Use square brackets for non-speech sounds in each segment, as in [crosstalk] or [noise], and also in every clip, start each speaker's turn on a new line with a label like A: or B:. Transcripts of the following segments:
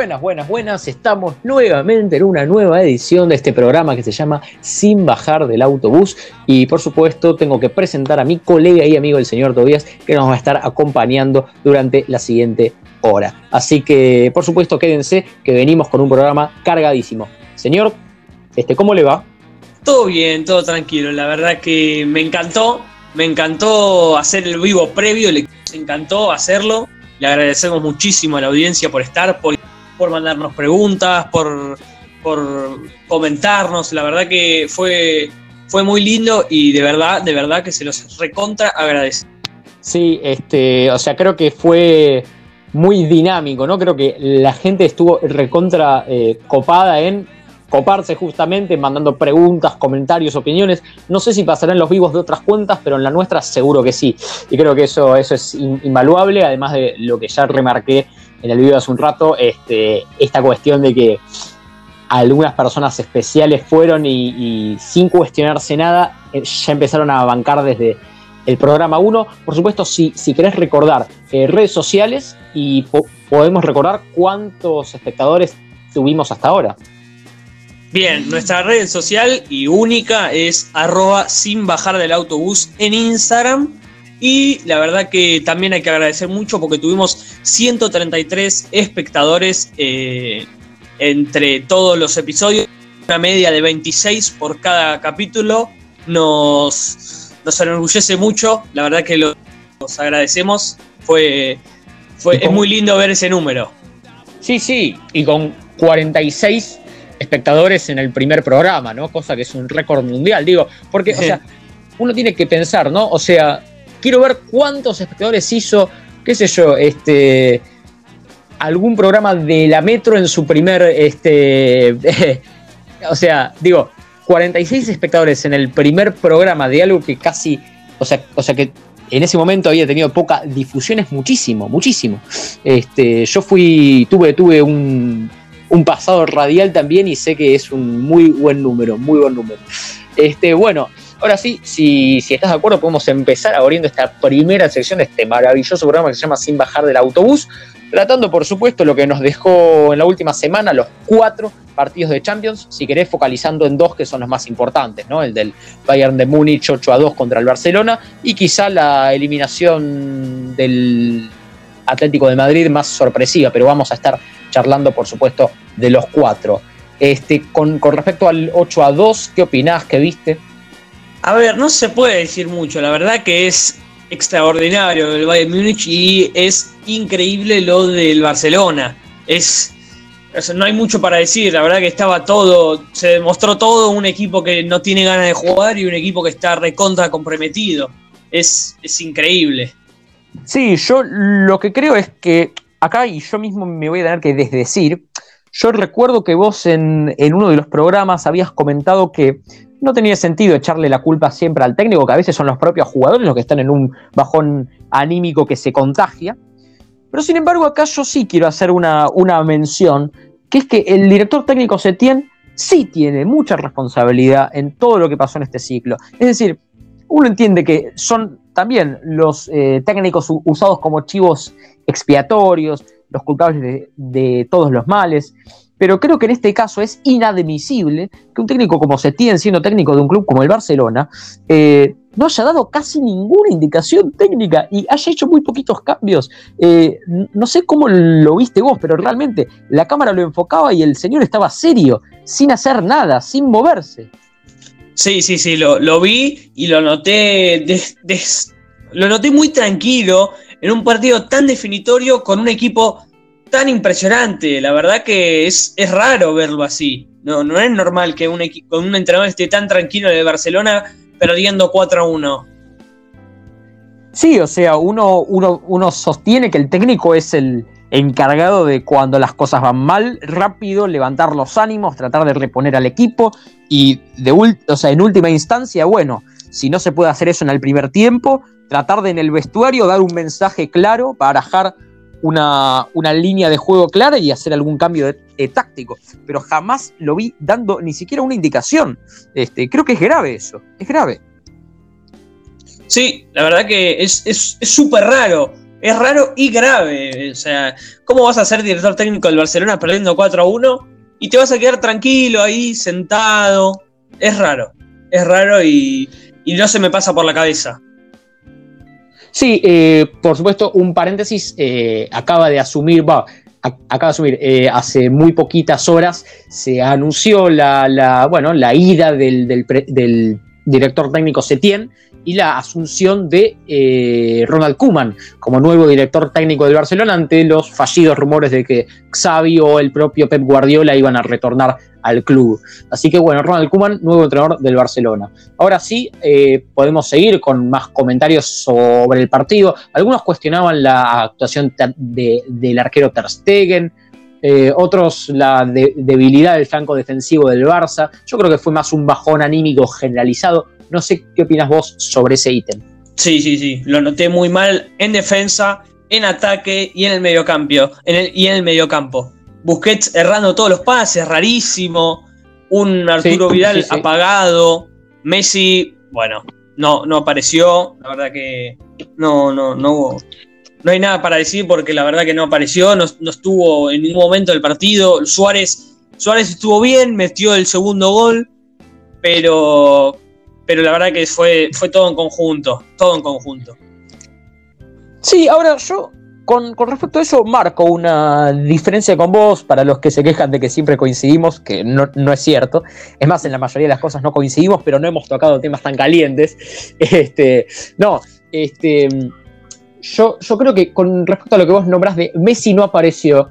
A: Buenas, buenas, buenas. Estamos nuevamente en una nueva edición de este programa que se llama Sin bajar del autobús. Y por supuesto tengo que presentar a mi colega y amigo el señor Tobías que nos va a estar acompañando durante la siguiente hora. Así que por supuesto quédense que venimos con un programa cargadísimo. Señor, este, ¿cómo le va?
B: Todo bien, todo tranquilo. La verdad que me encantó. Me encantó hacer el vivo previo. Le encantó hacerlo. Le agradecemos muchísimo a la audiencia por estar, por por mandarnos preguntas, por, por comentarnos. La verdad que fue, fue muy lindo y de verdad, de verdad que se los recontra agradece.
A: Sí, este, o sea, creo que fue muy dinámico, ¿no? Creo que la gente estuvo recontra eh, copada en coparse justamente, mandando preguntas, comentarios, opiniones. No sé si pasarán los vivos de otras cuentas, pero en la nuestra seguro que sí. Y creo que eso, eso es invaluable, además de lo que ya remarqué en el video hace un rato, este, esta cuestión de que algunas personas especiales fueron y, sin cuestionarse nada, eh, ya empezaron a bancar desde el programa 1. Por supuesto, si, si querés recordar eh, redes sociales y podemos recordar cuántos espectadores tuvimos hasta ahora.
B: Bien, nuestra red social y única es arroba sin bajar del autobús en Instagram y la verdad que también hay que agradecer mucho porque tuvimos 133 espectadores eh, entre todos los episodios, una media de 26 por cada capítulo. Nos, nos enorgullece mucho, la verdad que los agradecemos. Fue, fue es muy lindo ver ese número.
A: Sí, sí, y con 46 espectadores en el primer programa, ¿no? Cosa que es un récord mundial, digo, porque, o sea, uno tiene que pensar, ¿no? O sea, quiero ver cuántos espectadores hizo, qué sé yo, este algún programa de la Metro en su primer este [laughs] o sea, digo, 46 espectadores en el primer programa de algo que casi, o sea, o sea que en ese momento había tenido poca difusión, es muchísimo, muchísimo. Este, yo fui, tuve, tuve un, un pasado radial también y sé que es un muy buen número, muy buen número. Este, bueno, Ahora sí, si, estás de acuerdo, podemos empezar abriendo esta primera sección de este maravilloso programa que se llama Sin bajar del autobús, tratando por supuesto lo que nos dejó en la última semana, los cuatro partidos de Champions, si querés focalizando en dos que son los más importantes, ¿no? El del Bayern de Múnich 8 a 2 contra el Barcelona y quizá la eliminación del Atlético de Madrid más sorpresiva, pero vamos a estar charlando por supuesto de los cuatro. Este, con, con respecto al 8 a 2, ¿qué opinás? ¿Qué viste?
B: A ver, no se puede decir mucho, la verdad que es extraordinario el Bayern Múnich y es increíble lo del Barcelona. Es no hay mucho para decir, la verdad que estaba todo, se demostró todo un equipo que no tiene ganas de jugar y un equipo que está recontra comprometido. Es, es increíble.
A: Sí, yo lo que creo es que acá, y yo mismo me voy a tener que desdecir, yo recuerdo que vos en, uno de los programas habías comentado que no tenía sentido echarle la culpa siempre al técnico, que a veces son los propios jugadores los que están en un bajón anímico que se contagia. Pero sin embargo, acá yo sí quiero hacer una, una mención, que es que el director técnico Setién sí tiene mucha responsabilidad en todo lo que pasó en este ciclo. Es decir, uno entiende que son también los eh, técnicos usados como chivos expiatorios, los culpables de, todos los males pero creo que en este caso es inadmisible que un técnico como Setién, siendo técnico de un club como el Barcelona, eh, no haya dado casi ninguna indicación técnica y haya hecho muy poquitos cambios. Eh, no sé cómo lo viste vos, pero realmente la cámara lo enfocaba y el señor estaba serio, sin hacer nada, sin moverse.
B: Sí, sí, sí, lo, vi y lo noté, lo noté muy tranquilo en un partido tan definitorio con un equipo tan impresionante. La verdad que es, es raro verlo así. No, no es normal que un, con un entrenador esté tan tranquilo de Barcelona perdiendo 4 a 1.
A: Sí, o sea, uno, uno, uno sostiene que el técnico es el encargado de cuando las cosas van mal, rápido levantar los ánimos, tratar de reponer al equipo y de o sea, en última instancia, bueno, si no se puede hacer eso en el primer tiempo, tratar de en el vestuario dar un mensaje claro, barajar una, línea de juego clara y hacer algún cambio de, táctico. Pero jamás lo vi dando ni siquiera una indicación. Este, creo que es grave eso, es grave.
B: Sí, la verdad que es súper raro, Es raro y grave. O sea, ¿cómo vas a ser director técnico del Barcelona perdiendo 4 a 1 y te vas a quedar tranquilo ahí, sentado? Es raro. Es raro y, no se me pasa por la cabeza.
A: Sí, eh, por supuesto, un paréntesis, eh, acaba de asumir, va, acaba de asumir, eh, hace muy poquitas horas se anunció la, bueno, la ida del, del director técnico Setien y la asunción de eh, Ronald Koeman como nuevo director técnico del Barcelona ante los fallidos rumores de que Xavi o el propio Pep Guardiola iban a retornar al club. Así que bueno, Ronald Koeman, nuevo entrenador del Barcelona. Ahora sí, eh, podemos seguir con más comentarios sobre el partido. Algunos cuestionaban la actuación del arquero Ter Stegen, eh, otros la debilidad del flanco defensivo del Barça. Yo creo que fue más un bajón anímico generalizado. No sé qué opinas vos sobre ese ítem.
B: Sí, sí, sí. Lo noté muy mal en defensa, en ataque y en el mediocampo. En el, y en el mediocampo. Busquets errando todos los pases, rarísimo. Un Arturo Vidal apagado. Messi, bueno, no, no apareció. La verdad que no, no, no hubo. No hay nada para decir porque la verdad que no apareció, no, no estuvo en ningún momento del partido. Suárez, Suárez estuvo bien, metió el segundo gol, pero pero la verdad que fue, fue todo en conjunto, todo en conjunto.
A: Sí, ahora yo con, respecto a eso marco una diferencia con vos para los que se quejan de que siempre coincidimos, que no, es cierto. Es más, en la mayoría de las cosas no coincidimos, pero no hemos tocado temas tan calientes. [laughs] Este, no, este, yo, yo creo que con respecto a lo que vos nombrás de Messi no apareció,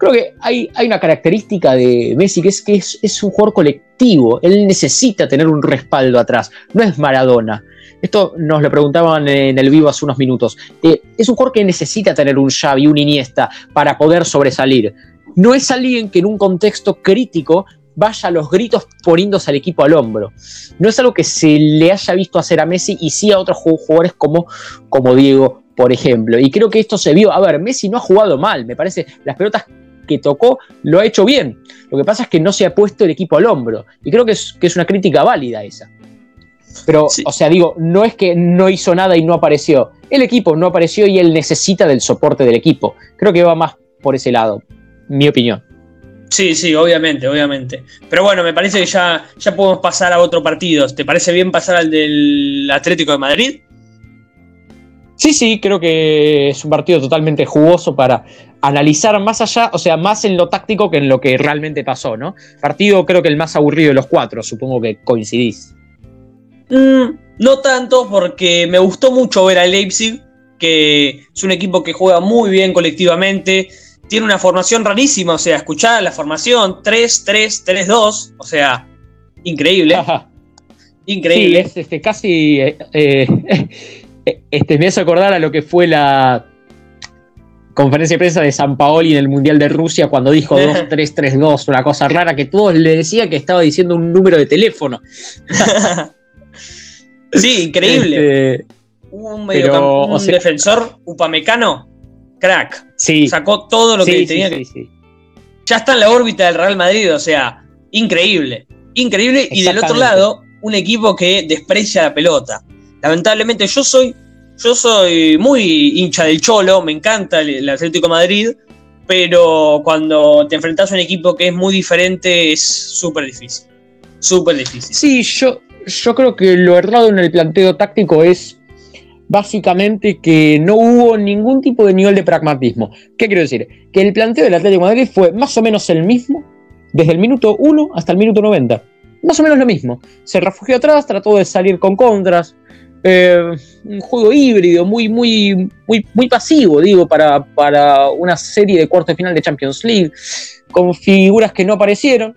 A: creo que hay, hay una característica de Messi que es que es, un jugador colectivo. Él necesita tener un respaldo atrás. No es Maradona. Esto nos lo preguntaban en el vivo hace unos minutos. Eh, es un jugador que necesita tener un Xavi, un Iniesta para poder sobresalir. No es alguien que en un contexto crítico vaya a los gritos poniéndose al equipo al hombro. No es algo que se le haya visto hacer a Messi y sí a otros jugadores como, como Diego, por ejemplo. Y creo que esto se vio. A ver, Messi no ha jugado mal. Me parece las pelotas que tocó lo ha hecho bien. Lo que pasa es que no se ha puesto el equipo al hombro. Y creo que es, que es una crítica válida esa. Pero, o sea, digo, no es que no hizo nada y no apareció. El equipo no apareció y él necesita del soporte del equipo. Creo que va más por ese lado, mi opinión.
B: Sí, sí, obviamente, obviamente. Pero bueno, me parece que ya, ya podemos pasar a otro partido. ¿Te parece bien pasar al del Atlético de Madrid?
A: Sí, sí, creo que es un partido totalmente jugoso para analizar más allá, o sea, más en lo táctico que en lo que realmente pasó, ¿no? Partido creo que el más aburrido de los cuatro, supongo que coincidís.
B: Mm, no tanto, porque me gustó mucho ver a Leipzig, que es un equipo que juega muy bien colectivamente, tiene una formación rarísima, o sea, escuchar la formación 3-3-3-2, o sea, increíble.
A: increíble. Sí, es este, casi... Eh, eh, [laughs] este, me hace acordar a lo que fue la conferencia de prensa de San Paoli en el Mundial de Rusia cuando dijo [laughs] 2-3-3-2, una cosa rara que todos le decían que estaba diciendo un número de teléfono. [laughs]
B: sí, increíble. Este, un, un defensor upamecano, crack. Sí. Sacó todo lo que tenía que. Ya está en la órbita del Real Madrid, o sea, increíble. Increíble. Y del otro lado, un equipo que desprecia la pelota. Lamentablemente yo soy, yo soy muy hincha del Cholo, me encanta el, Atlético Madrid, pero cuando te enfrentas a un equipo que es muy diferente es súper difícil. Súper difícil.
A: Sí, yo, yo creo que lo errado en el planteo táctico es básicamente que no hubo ningún tipo de nivel de pragmatismo. ¿Qué quiero decir? Que el planteo del Atlético Madrid fue más o menos el mismo desde el minuto 1 hasta el minuto 90. Más o menos lo mismo. Se refugió atrás, trató de salir con contras, eh, un juego híbrido, muy, muy, muy, muy pasivo, digo, para, para una serie de cuartos de final de Champions League, con figuras que no aparecieron,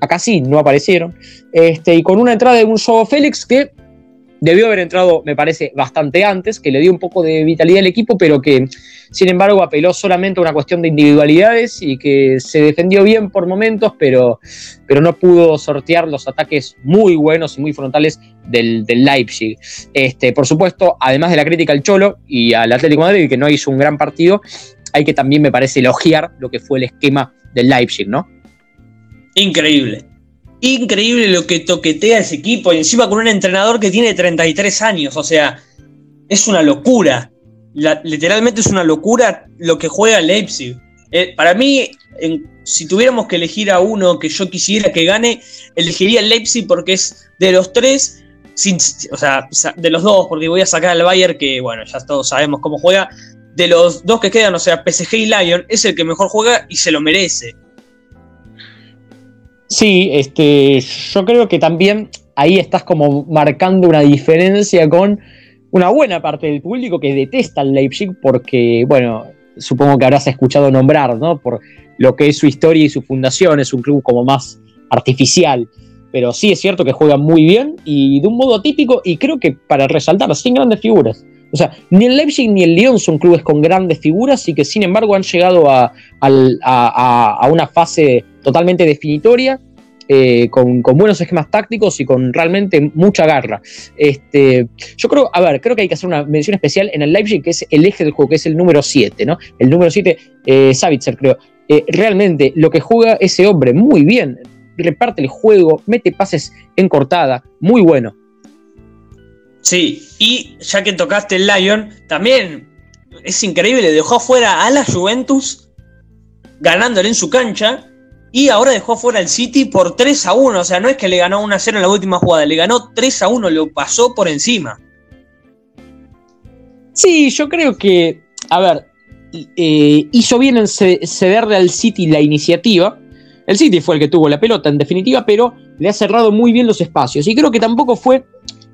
A: acá sí, no aparecieron, este, y con una entrada de un Joe Félix que debió haber entrado, me parece, bastante antes, que le dio un poco de vitalidad al equipo, pero que, sin embargo, apeló solamente a una cuestión de individualidades y que se defendió bien por momentos, pero, pero no pudo sortear los ataques muy buenos y muy frontales del, Leipzig. Este, por supuesto, además de la crítica al Cholo y al Atlético de Madrid, que no hizo un gran partido, hay que también, me parece, elogiar lo que fue el esquema del Leipzig, ¿no?
B: Increíble increíble lo que toquetea ese equipo, y encima con un entrenador que tiene 33 años, o sea, es una locura literalmente es una locura lo que juega Leipzig. Eh, para mí, si tuviéramos que elegir a uno que yo quisiera que gane, elegiría el Leipzig porque es de los tres, o sea, de los dos, porque voy a sacar al Bayern, que bueno, ya todos sabemos cómo juega. De los dos que quedan, o sea, PSG y Lyon, es el que mejor juega y se lo merece.
A: Sí, este, yo creo que también ahí estás como marcando una diferencia con una buena parte del público que detesta el Leipzig porque, bueno, supongo que habrás escuchado nombrar, ¿no? Por lo que es su historia y su fundación, es un club como más artificial. Pero sí es cierto que juega muy bien y de un modo típico y creo que para resaltar, sin grandes figuras. O sea, ni el Leipzig ni el Lyon son clubes con grandes figuras y que sin embargo han llegado a, una fase totalmente definitoria eh, con, buenos esquemas tácticos y con realmente mucha garra. Este, yo creo, a ver, creo que hay que hacer una mención especial en el Leipzig, que es el eje del juego, que es el número 7, ¿no? El número 7, eh, Savitzer, creo. Eh, realmente lo que juega ese hombre, muy bien, reparte el juego, mete pases en cortada, muy bueno.
B: Sí, y ya que tocaste el Lion, también es increíble, dejó afuera a la Juventus ganándole en su cancha y ahora dejó fuera el City por 3 a 1. O sea, no es que le ganó 1 a 0 en la última jugada, le ganó 3 a 1, lo pasó por encima.
A: Sí, yo creo que, a ver, eh, hizo bien en cederle al City la iniciativa. El City fue el que tuvo la pelota, en definitiva, pero le ha cerrado muy bien los espacios. Y creo que tampoco fue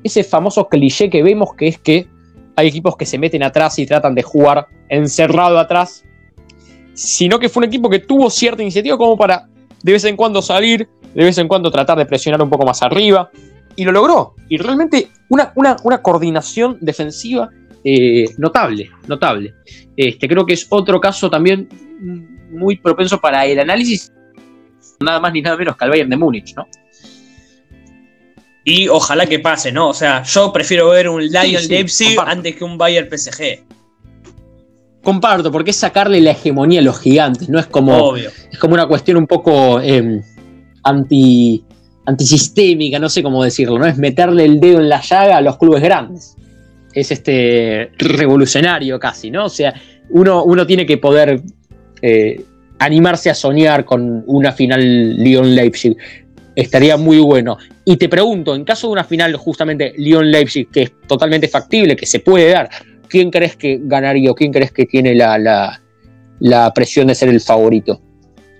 A: ese famoso cliché que vemos, que es que hay equipos que se meten atrás y tratan de jugar encerrado atrás sino que fue un equipo que tuvo cierta iniciativa como para de vez en cuando salir, de vez en cuando tratar de presionar un poco más arriba, y lo logró. Y realmente una, una, coordinación defensiva eh, notable, notable. Este, creo que es otro caso también muy propenso para el análisis, nada más ni nada menos que al Bayern de Múnich, ¿no?
B: Y ojalá que pase, ¿no? O sea, yo prefiero ver un Lion Leipzig antes que un Bayern PSG.
A: Comparto, porque es sacarle la hegemonía a los gigantes, no es como. Es como una cuestión un poco em, anti, antisistémica, no sé cómo decirlo, ¿no? Es meterle el dedo en la llaga a los clubes grandes. Es este revolucionario casi, ¿no? O sea, uno, uno tiene que poder eh, animarse a soñar con una final Lyon-Leipzig. Estaría muy bueno. Y te pregunto, en caso de una final justamente Lyon-Leipzig, que es totalmente factible, que se puede dar, ¿quién crees que ganaría o quién crees que tiene la, presión de ser el favorito?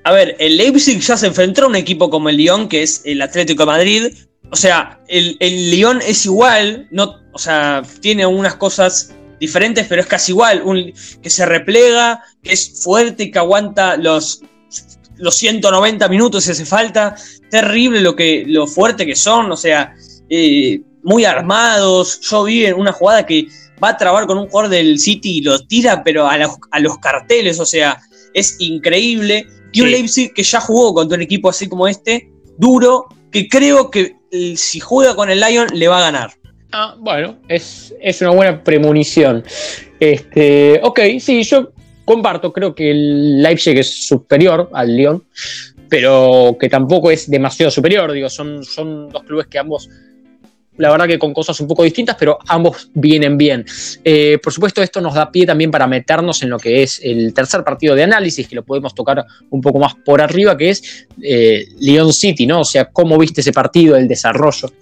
B: A ver, el Leipzig ya se enfrentó a un equipo como el Lyon, que es el Atlético de Madrid. O sea, el, el Lyon es igual, no, o sea, tiene unas cosas diferentes, pero es casi igual. Un, que se replega, que es fuerte que aguanta los, los 190 minutos si hace falta. Terrible lo, que, lo fuerte que son, o sea, eh, muy armados. Yo vi en una jugada que va a trabar con un jugador del City y lo tira, pero a los, carteles, o sea, es increíble. Y un Leipzig que ya jugó contra un equipo así como este, duro, que creo que eh, si juega con el Lion le va a ganar.
A: Ah, bueno, es, es una buena premonición. Este, ok, sí, yo comparto, creo que el Leipzig es superior al Lyon, pero que tampoco es demasiado superior, digo, son, son dos clubes que ambos la verdad que con cosas un poco distintas, pero ambos vienen bien. Eh, por supuesto, esto nos da pie también para meternos en lo que es el tercer partido de análisis, que lo podemos tocar un poco más por arriba, que es eh, Lyon City, ¿no? O sea, ¿cómo viste ese partido, el desarrollo?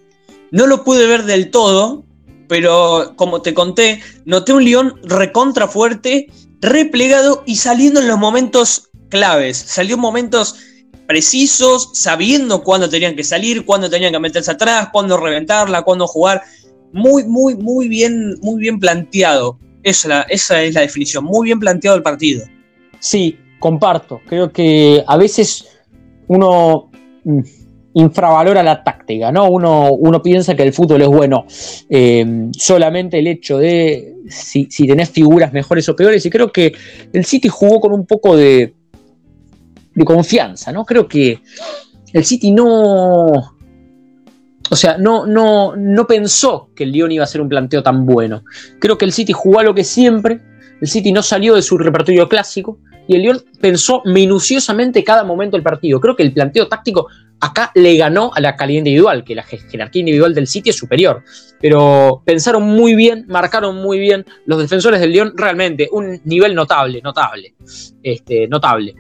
B: No lo pude ver del todo, pero como te conté, noté un Lyon recontra fuerte, replegado y saliendo en los momentos claves. Salió en momentos precisos, sabiendo cuándo tenían que salir, cuándo tenían que meterse atrás, cuándo reventarla, cuándo jugar. Muy, muy, muy bien, muy bien planteado. Esa, esa es la definición, muy bien planteado el partido.
A: Sí, comparto. Creo que a veces uno mm, infravalora la táctica, ¿no? Uno, uno piensa que el fútbol es bueno. Eh, solamente el hecho de si, si tenés figuras mejores o peores. Y creo que el City jugó con un poco de, de confianza, ¿no? Creo que el City no. O sea, no, no, no pensó que el Lyon iba a ser un planteo tan bueno. Creo que el City jugó a lo que siempre. El City no salió de su repertorio clásico. Y el Lyon pensó minuciosamente cada momento del partido. Creo que el planteo táctico acá le ganó a la calidad individual, que la jerarquía individual del City es superior. Pero pensaron muy bien, marcaron muy bien los defensores del Lyon, realmente un nivel notable, notable, este, notable.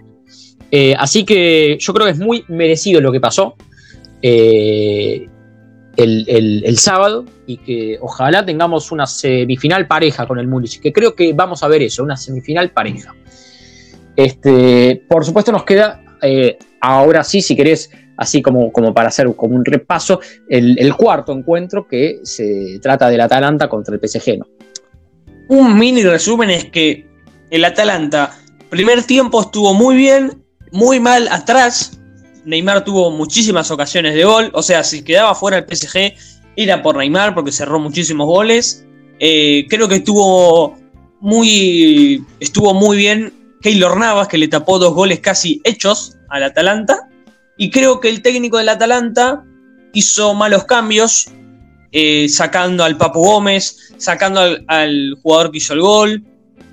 A: Eh, así que yo creo que es muy merecido lo que pasó eh, el, sábado y que ojalá tengamos una semifinal pareja con el Múnich, que creo que vamos a ver eso, una semifinal pareja. Este, por supuesto nos queda, eh, ahora sí, si querés, así como, como para hacer como un repaso, el, cuarto encuentro que se trata del Atalanta contra el PSG.
B: Un mini resumen es que el Atalanta, primer tiempo estuvo muy bien, muy mal atrás. Neymar tuvo muchísimas ocasiones de gol. O sea, si quedaba fuera el PSG, era por Neymar porque cerró muchísimos goles. Eh, creo que estuvo muy, estuvo muy bien Keylor Navas, que le tapó dos goles casi hechos al Atalanta. Y creo que el técnico del Atalanta hizo malos cambios, eh, sacando al Papu Gómez, sacando al, jugador que hizo el gol.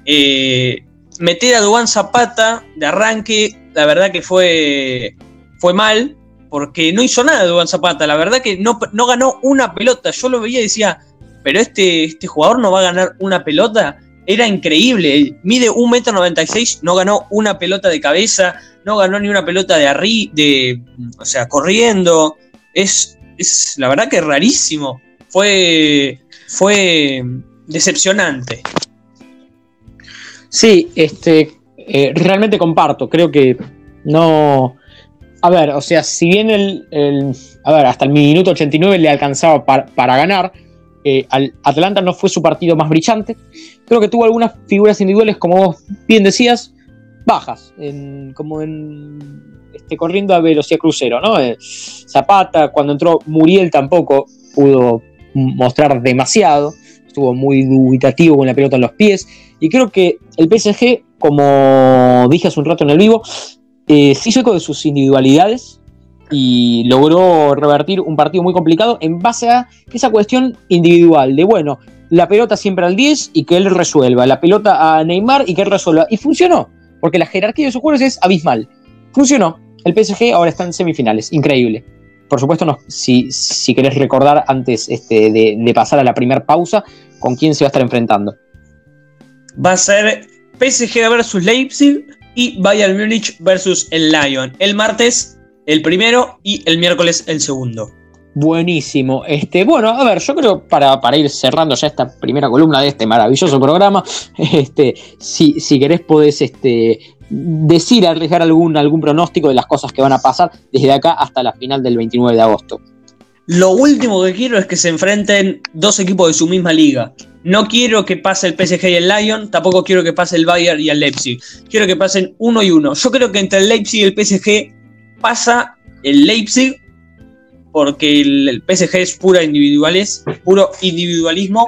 B: Eh, meter a Dubán Zapata de arranque la verdad que fue, fue mal, porque no hizo nada Dubán Zapata, la verdad que no, no ganó una pelota, yo lo veía y decía, pero este, este jugador no va a ganar una pelota, era increíble, mide 1,96m, no ganó una pelota de cabeza, no ganó ni una pelota de arriba, de, o sea, corriendo, es, es la verdad que rarísimo, fue, fue decepcionante.
A: Sí, este, eh, realmente comparto, creo que no... A ver, o sea, si bien el, a ver, hasta el minuto 89 le alcanzaba para, ganar, eh, al Atlanta no fue su partido más brillante. Creo que tuvo algunas figuras individuales, como vos bien decías, bajas, como en este, corriendo a velocidad crucero, ¿no? Eh, Zapata, cuando entró Muriel tampoco pudo mostrar demasiado, estuvo muy dubitativo con la pelota en los pies, y creo que el PSG como dije hace un rato en el vivo, eh, se hizo eco de sus individualidades y logró revertir un partido muy complicado en base a esa cuestión individual de, bueno, la pelota siempre al 10 y que él resuelva, la pelota a Neymar y que él resuelva. Y funcionó, porque la jerarquía de sus jugadores es abismal. Funcionó. El PSG ahora está en semifinales, increíble. Por supuesto, no, si, si querés recordar antes este, de, de pasar a la primera pausa, con quién se va a estar enfrentando.
B: Va a ser PSG versus Leipzig y Bayern Múnich versus el Lyon. El martes el primero y el miércoles el segundo.
A: Buenísimo. Este, bueno, a ver, yo creo para, para, ir cerrando ya esta primera columna de este maravilloso programa, este, si, si querés podés este, decir, arriesgar algún, algún pronóstico de las cosas que van a pasar desde acá hasta la final del 29 de agosto.
B: Lo último que quiero es que se enfrenten dos equipos de su misma liga. No quiero que pase el PSG y el Lyon, tampoco quiero que pase el Bayern y el Leipzig. Quiero que pasen uno y uno. Yo creo que entre el Leipzig y el PSG pasa el Leipzig, porque el, PSG es pura individuales, puro individualismo.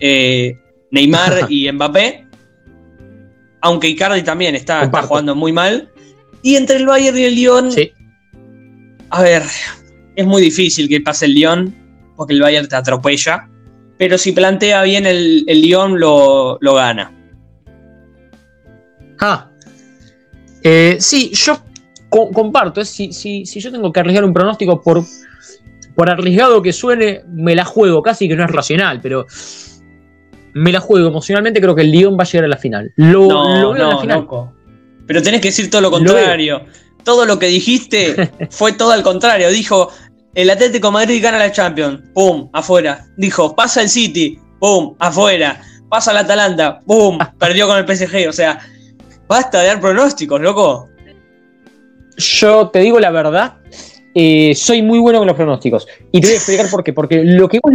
B: Eh, Neymar [laughs] y Mbappé. Aunque Icardi también está, está, jugando muy mal. Y entre el Bayern y el Lyon. Sí. A ver, es muy difícil que pase el Lyon, porque el Bayern te atropella pero si plantea bien el, el Lyon lo, gana.
A: Ah. Eh, sí, yo comparto. Si, si, yo tengo que arriesgar un pronóstico, por, por arriesgado que suene, me la juego. Casi que no es racional, pero me la juego emocionalmente. Creo que el Lyon va a llegar a la final. Lo,
B: no, veo la final. Pero tenés que decir todo lo contrario. todo lo que dijiste [laughs] fue todo al contrario. Dijo, el Atlético Madrid gana la Champions, pum, afuera. Dijo, pasa el City, pum, afuera. Pasa el Atalanta, pum, [laughs] perdió con el PSG. O sea, basta de dar pronósticos, loco.
A: Yo te digo la verdad, eh, soy muy bueno con los pronósticos. Y te voy a explicar por qué. Porque lo que vos.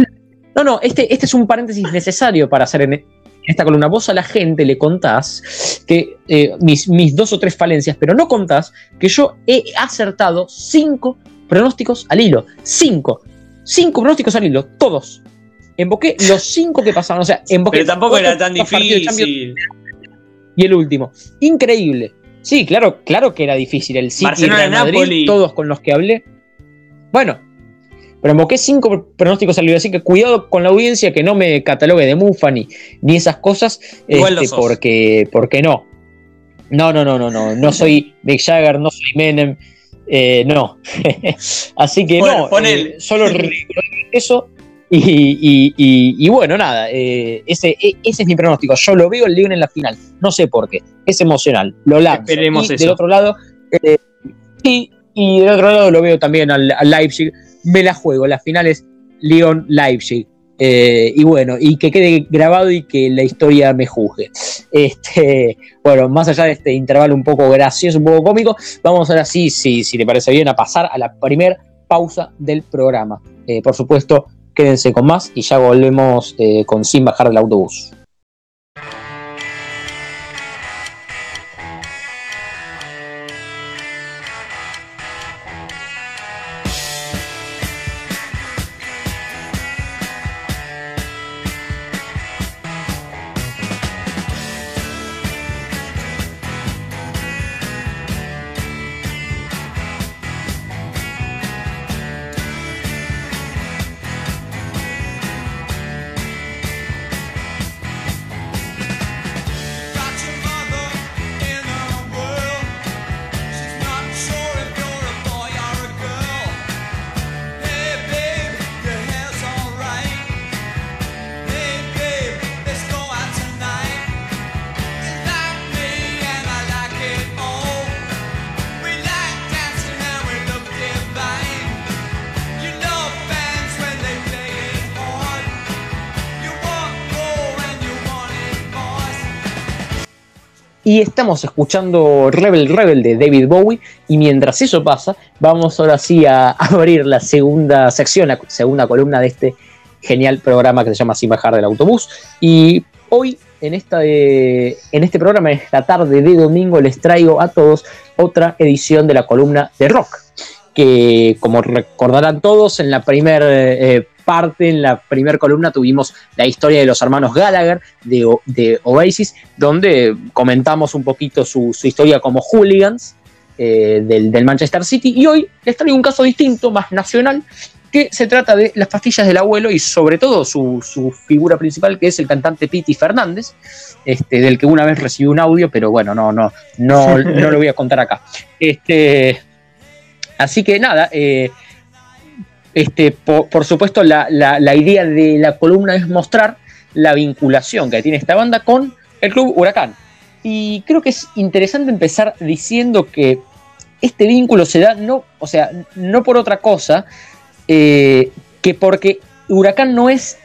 A: No, no, este, este es un paréntesis necesario para hacer en esta columna. Vos a la gente le contás que eh, mis, mis dos o tres falencias, pero no contás que yo he acertado cinco pronósticos al hilo. Cinco. Cinco pronósticos al hilo, todos. Invoqué los cinco que pasaron. O sea, invoqué.
B: Pero tampoco era tan difícil.
A: Y el último. Increíble. Sí, claro, claro que era difícil. El City, Real Madrid, todos con los que hablé. Bueno, pero invoqué cinco pronósticos al. Así que cuidado con la audiencia que no me catalogue de mufa ni, ni esas cosas. Este, porque, porque no. No, no, no, no, no. No [laughs] soy Big Jagger, no soy Menem. Eh, no. [laughs] Así que no, eh, solo [laughs] eso. Y, bueno, nada, eh, ese, e, ese es mi pronóstico. Yo lo veo el León en la final. No sé por qué. Es emocional. Lo lanzo. Esperemos y Del otro lado, y, y del otro lado lo veo también al, Leipzig. Me la juego. La final es León-Leipzig. Eh, y bueno, y que quede grabado y que la historia me juzgue. Este, bueno, más allá de este intervalo un poco gracioso, un poco cómico, vamos ahora sí, sí si te parece bien, a pasar a la primera pausa del programa. Eh, por supuesto, quédense con más y ya volvemos eh, con Sin Bajar del Autobús. Estamos escuchando Rebel Rebel de David Bowie. Y mientras eso pasa, vamos ahora sí a [laughs] abrir la segunda sección, la segunda columna de este genial programa que se llama Sin Bajar del Autobús. Y hoy, en, esta en este programa, en esta tarde de domingo, les traigo a todos otra edición de la columna de rock. Que, como recordarán todos, en la primera eh, parte, en la primera columna tuvimos la historia de los hermanos Gallagher de, Oasis, donde comentamos un poquito su, historia como hooligans eh, del, Manchester City. Y hoy les traigo un caso distinto, más nacional, que se trata de las pastillas del abuelo y sobre todo su, figura principal, que es el cantante Piti Fernández, este, del que una vez recibí un audio, pero bueno, no, no, no, [laughs] no lo voy a contar acá. Este, así que nada, eh, este, por, supuesto, la, idea de la columna es mostrar la vinculación que tiene esta banda con el club Huracán. Y creo que es interesante empezar diciendo que este vínculo se da no, o sea, no por otra cosa eh, que porque Huracán no es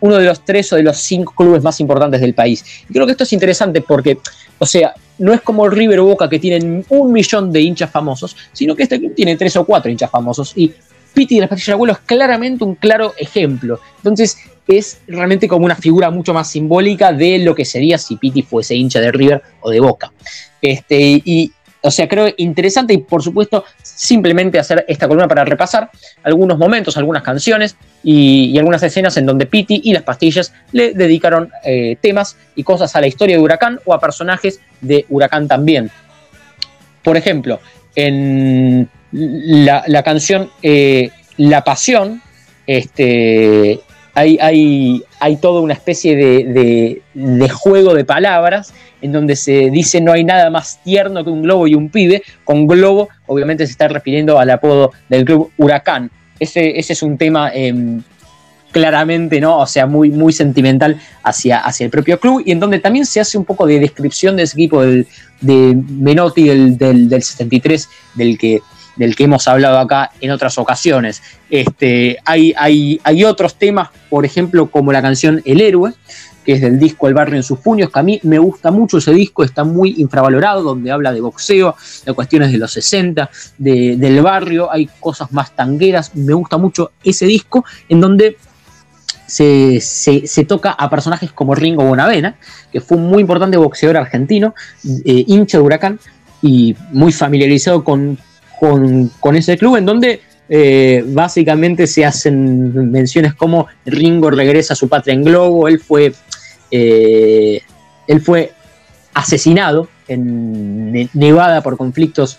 A: uno de los tres o de los cinco clubes más importantes del país. Y creo que esto es interesante porque, o sea, no es como River o Boca que tienen un millón de hinchas famosos, sino que este club tiene tres o cuatro hinchas famosos. Y Piti de la pastillas del abuelo es claramente un claro ejemplo. Entonces es realmente como una figura mucho más simbólica de lo que sería si Piti fuese hincha de River o de Boca. Este, y, o sea, creo interesante y por supuesto simplemente hacer esta columna para repasar algunos momentos, algunas canciones y, algunas escenas en donde Piti y las pastillas le dedicaron eh, temas y cosas a la historia de Huracán o a personajes de Huracán también. Por ejemplo, en la, canción eh, La Pasión, este, hay, hay, hay, toda una especie de, juego de palabras en donde se dice no hay nada más tierno que un globo y un pibe. Con globo, obviamente, se está refiriendo al apodo del club Huracán. Ese, ese es un tema em, claramente, ¿no? O sea, muy, muy sentimental hacia, hacia el propio club y en donde también se hace un poco de descripción de ese equipo del, de Menotti del, del, del 73, del que del que hemos hablado acá en otras ocasiones. Este, hay, hay, hay otros temas, por ejemplo, como la canción El Héroe, que es del disco El Barrio en sus puños, que a mí me gusta mucho ese disco, está muy infravalorado, donde habla de boxeo, de cuestiones de los 60, del barrio, hay cosas más tangueras, me gusta mucho ese disco, en donde se, toca a personajes como Ringo Bonavena, que fue un muy importante boxeador argentino, eh, hincha de Huracán, y muy familiarizado con, con, ese club, en donde eh, básicamente se hacen menciones como Ringo regresa a su patria en globo, él fue, eh, él fue asesinado en Nevada por conflictos,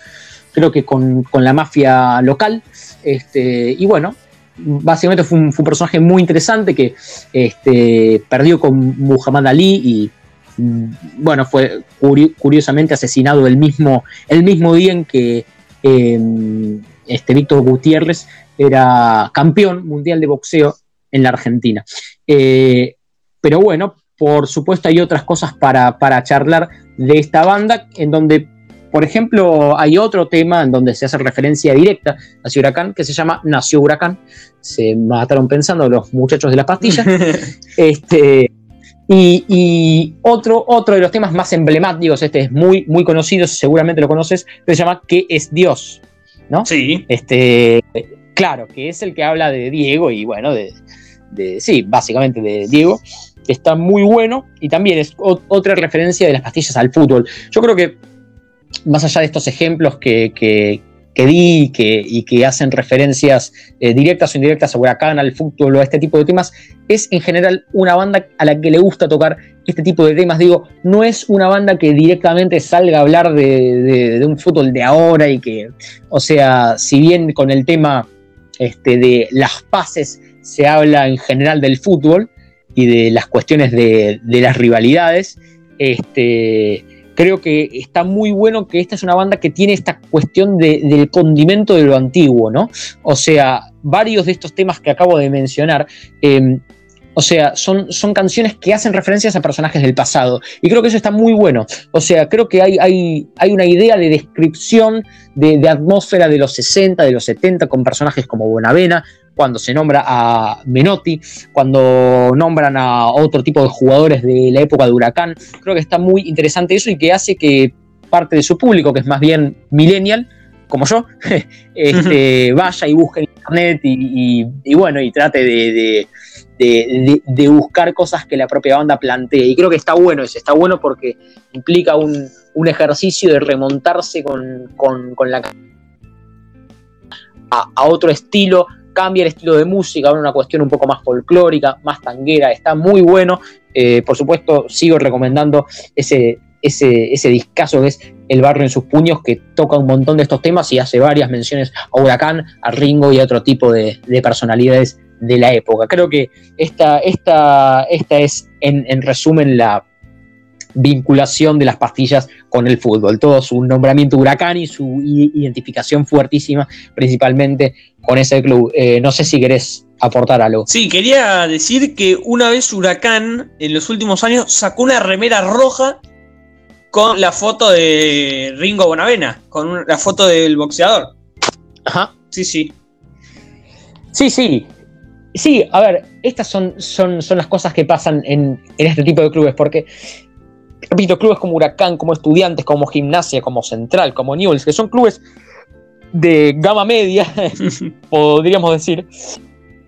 A: creo que con, la mafia local, este, y bueno, básicamente fue un, personaje muy interesante que este, perdió con Muhammad Ali y mm, bueno, fue curiosamente asesinado el mismo, el mismo día en que em, este Víctor Gutiérrez era campeón mundial de boxeo en la Argentina. Eh, pero bueno, por supuesto hay otras cosas para, para charlar de esta banda, en donde por ejemplo, hay otro tema en donde se hace referencia directa a Huracán que se llama Nació Huracán. Se mataron pensando los muchachos de la pastilla. [laughs] este, y, otro, otro de los temas más emblemáticos, este es muy, muy conocido, seguramente lo conoces, que se llama ¿Qué es Dios? ¿No?
B: Sí.
A: Este, claro, que es el que habla de Diego y bueno, de, de sí, básicamente de Diego está muy bueno y también es otra referencia de las pastillas al fútbol. Yo creo que más allá de estos ejemplos que, que, di y que, hacen referencias eh, directas o indirectas a Huracán, al fútbol o a este tipo de temas, es en general una banda a la que le gusta tocar este tipo de temas. Digo, no es una banda que directamente salga a hablar de, un fútbol de ahora y que, o sea, si bien con el tema este, de las pases se habla en general del fútbol y de las cuestiones de, de las rivalidades, este creo que está muy bueno que esta es una banda que tiene esta cuestión del condimento de lo antiguo, ¿no? O sea, varios de estos temas que acabo de mencionar, em, o sea, son, son canciones que hacen referencias a personajes del pasado. Y creo que eso está muy bueno. O sea, creo que hay, hay, hay una idea de descripción de, de, atmósfera de los 60, de los 70, con personajes como Bonavena, cuando se nombra a Menotti, cuando nombran a otro tipo de jugadores de la época de Huracán. Creo que está muy interesante eso y que hace que parte de su público, que es más bien millennial, como yo, [laughs] este, [laughs] vaya y busque en internet y, bueno, y trate de, buscar cosas que la propia banda plantee. Y creo que está bueno eso, está bueno porque implica un, ejercicio de remontarse con, la a, otro estilo, cambia el estilo de música, ahora una cuestión un poco más folclórica, más tanguera, está muy bueno. Eh, por supuesto, sigo recomendando ese, ese, ese discazo que es El barrio en sus puños, que toca un montón de estos temas y hace varias menciones a Huracán, a Ringo y a otro tipo de, personalidades de la época. Creo que esta, esta, esta es, en, en resumen, la, vinculación de las pastillas con el fútbol. Todo su nombramiento huracán y su identificación fuertísima, principalmente con ese club. Eh, no sé si querés aportar algo.
B: Sí, quería decir que una vez Huracán, en los últimos años, sacó una remera roja con la foto de Ringo Bonavena, con la foto del boxeador.
A: Ajá.
B: Sí, sí.
A: Sí, sí. Sí, a ver, estas son, son, son las cosas que pasan en, en este tipo de clubes, porque repito, clubes como Huracán, como Estudiantes, como Gimnasia, como Central, como Newells, que son clubes de gama media, [laughs] podríamos decir,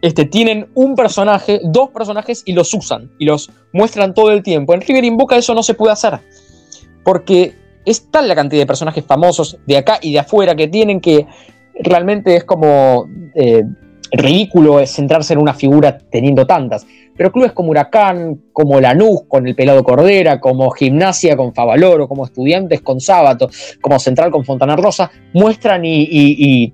A: este, tienen un personaje, dos personajes y los usan y los muestran todo el tiempo. En River Boca eso no se puede hacer, porque es tal la cantidad de personajes famosos de acá y de afuera que tienen que realmente es como eh, ridículo centrarse en una figura teniendo tantas. Pero clubes como Huracán, como Lanús con el Pelado Cordera, como Gimnasia con Favaloro, como Estudiantes con Sábato, como Central con Fontana Rosa, muestran y,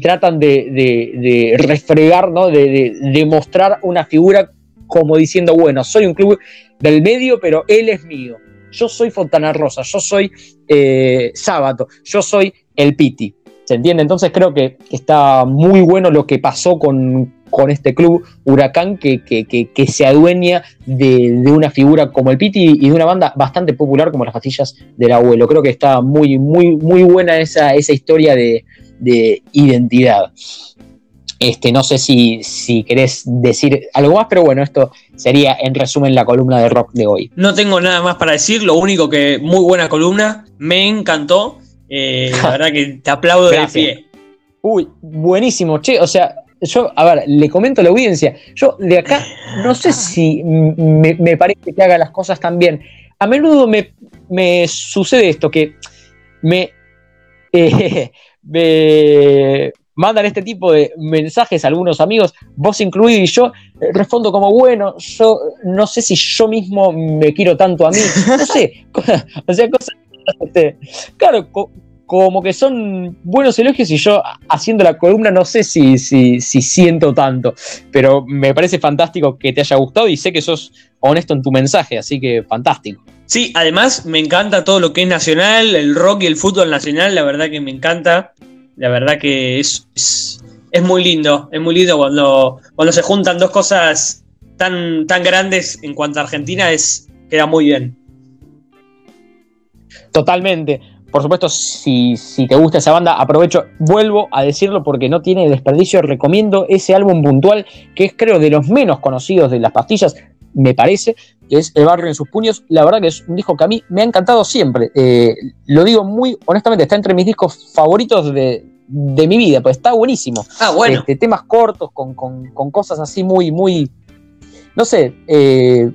A: tratan de, refregar, ¿no? de, mostrar una figura como diciendo, bueno, soy un club del medio, pero él es mío. Yo soy Fontana Rosa, yo soy eh, Sábato, yo soy el Piti. ¿Se entiende? Entonces creo que, está muy bueno lo que pasó con, este club Huracán que, se adueña de, una figura como el Piti y de una banda bastante popular como las pastillas del abuelo. Creo que está muy, muy, muy buena esa, esa historia de, identidad. Este, no sé si, si querés decir algo más, pero bueno, esto sería en resumen la columna de rock de hoy.
B: No tengo nada más para decir, lo único que muy buena columna, me encantó. Eh, [laughs] la verdad que te aplaudo de pie.
A: Uy, buenísimo, che. O sea, yo, a ver, le comento a la audiencia. Yo de acá no sé si me, parece que haga las cosas tan bien. A menudo me, sucede esto, que me, [laughs] eh, me mandan este tipo de mensajes a algunos amigos, vos incluido, y yo respondo como, bueno, yo no sé si yo mismo me quiero tanto a mí, [laughs] no sé, o sea, cosas este, claro, como que son buenos elogios y yo haciendo la columna no sé si, si, siento tanto, pero me parece fantástico que te haya gustado y sé que sos honesto en tu mensaje, así que fantástico.
B: Sí, además me encanta todo lo que es nacional, el rock y el fútbol nacional, la verdad que me encanta. La verdad que es, es, muy lindo, es muy lindo cuando, cuando se juntan dos cosas tan, tan grandes en cuanto a Argentina, es, queda muy bien.
A: Totalmente. Por supuesto, si, si, te gusta esa banda, aprovecho, vuelvo a decirlo porque no tiene desperdicio. Recomiendo ese álbum puntual, que es creo de los menos conocidos de las pastillas, me parece, que es El barrio en sus puños. La verdad que es un disco que a mí me ha encantado siempre. Eh, lo digo muy honestamente, está entre mis discos favoritos de, mi vida, pues está buenísimo.
B: Ah, bueno. Este,
A: temas cortos, con, cosas así muy, muy. No sé, eh,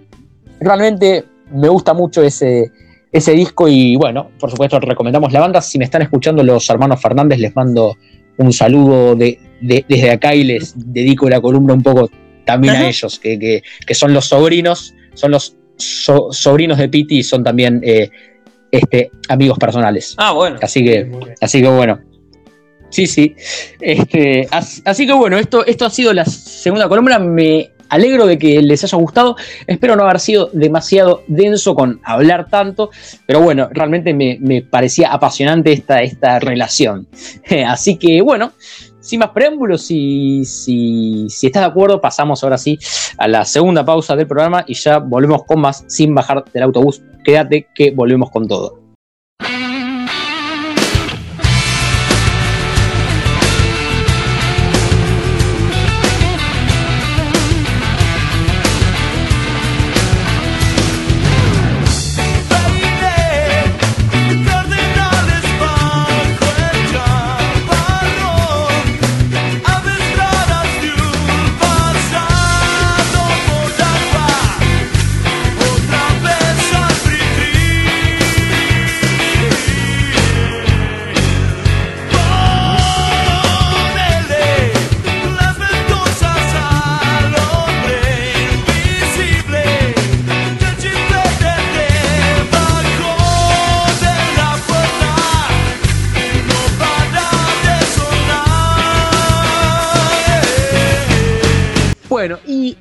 A: realmente me gusta mucho ese ese disco y bueno, por supuesto recomendamos la banda. Si me están escuchando los hermanos Fernández, les mando un saludo de, desde acá y les dedico la columna un poco también a ellos, que, son los sobrinos, son los sobrinos de Piti y son también eh, este, amigos personales.
B: Ah, bueno.
A: Así que, así que bueno. Sí, sí. Este, así, que bueno, esto, esto ha sido la segunda columna. Me alegro de que les haya gustado. Espero no haber sido demasiado denso con hablar tanto, pero bueno, realmente me, parecía apasionante esta, esta relación. [laughs] Así que bueno, sin más preámbulos, si, si, si, estás de acuerdo, pasamos ahora sí a la segunda pausa del programa y ya volvemos con más sin bajar del autobús. Quédate que volvemos con todo.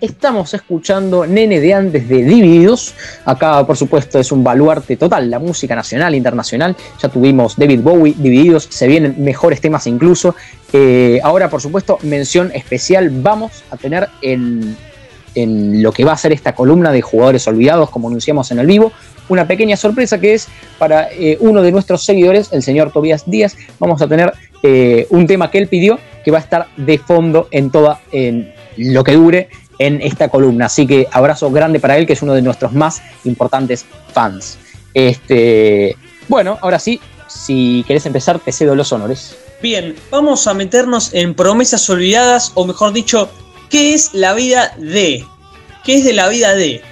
A: Estamos escuchando Nene de antes de Divididos. Acá, por supuesto, es un baluarte total, la música nacional, internacional. Ya tuvimos David Bowie, Divididos, se vienen mejores temas incluso. Eh, ahora, por supuesto, mención especial vamos a tener en, lo que va a ser esta columna de jugadores olvidados, como anunciamos en el vivo, una pequeña sorpresa que es para eh, uno de nuestros seguidores, el señor Tobias Díaz. Vamos a tener eh, un tema que él pidió que va a estar de fondo en toda en lo que dure en esta columna. Así que abrazo grande para él, que es uno de nuestros más importantes fans. Este, bueno, ahora sí, si querés empezar, te cedo los honores.
B: Bien, vamos a meternos en promesas olvidadas, o mejor dicho, ¿qué es la vida de? ¿Qué es de la vida de?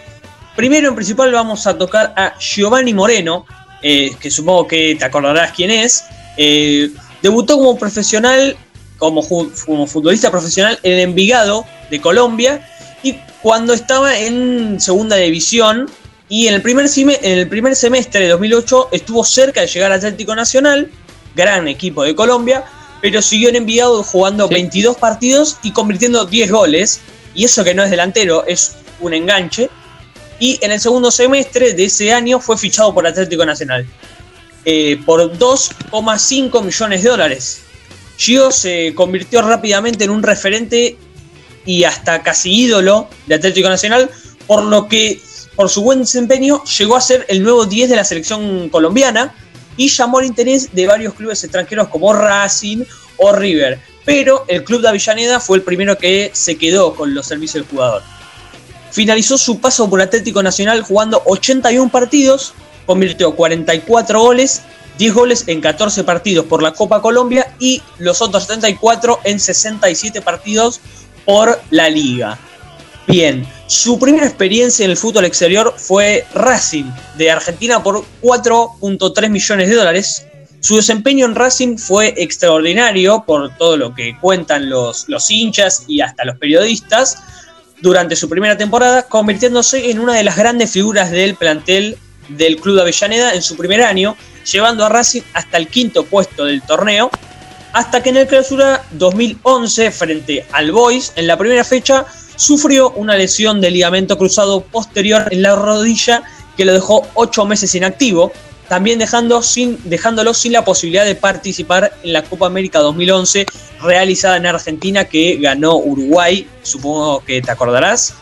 B: Primero, en principal, vamos a tocar a Giovanni Moreno, eh, que supongo que te acordarás quién es. Eh, debutó como profesional, como, como futbolista profesional en Envigado de Colombia cuando estaba en segunda división y en el primer, en el primer semestre de 2008 estuvo cerca de llegar al Atlético Nacional, gran equipo de Colombia, pero siguió en Envigado jugando 22 partidos y convirtiendo 10 goles, y eso que no es delantero, es un enganche. Y en el segundo semestre de ese año fue fichado por Atlético Nacional eh, por 2,5 millones de dólares. Gio se convirtió rápidamente en un referente y hasta casi ídolo de Atlético Nacional, por lo que por su buen desempeño llegó a ser el nuevo 10 de la selección colombiana y llamó el interés de varios clubes extranjeros como Racing o River. Pero el club de Avellaneda fue el primero que se quedó con los servicios del jugador. Finalizó su paso por Atlético Nacional jugando 81 partidos, convirtió 44 goles, 10 goles en 14 partidos por la Copa Colombia y los otros 74 en 67 partidos por la liga. Bien, su primera experiencia en el fútbol exterior fue Racing de Argentina por 4.3 millones de dólares. Su desempeño en Racing fue extraordinario por todo lo que cuentan los, los hinchas y hasta los periodistas durante su primera temporada, convirtiéndose en una de las grandes figuras del plantel del Club de Avellaneda en su primer año, llevando a Racing hasta el quinto puesto del torneo hasta que en el clausura 2011 frente al Boys en la primera fecha sufrió una lesión de ligamento cruzado posterior en la rodilla que lo dejó ocho meses inactivo. también dejando sin, dejándolo sin la posibilidad de participar en la Copa América 2011 realizada en Argentina que ganó Uruguay, supongo que te acordarás.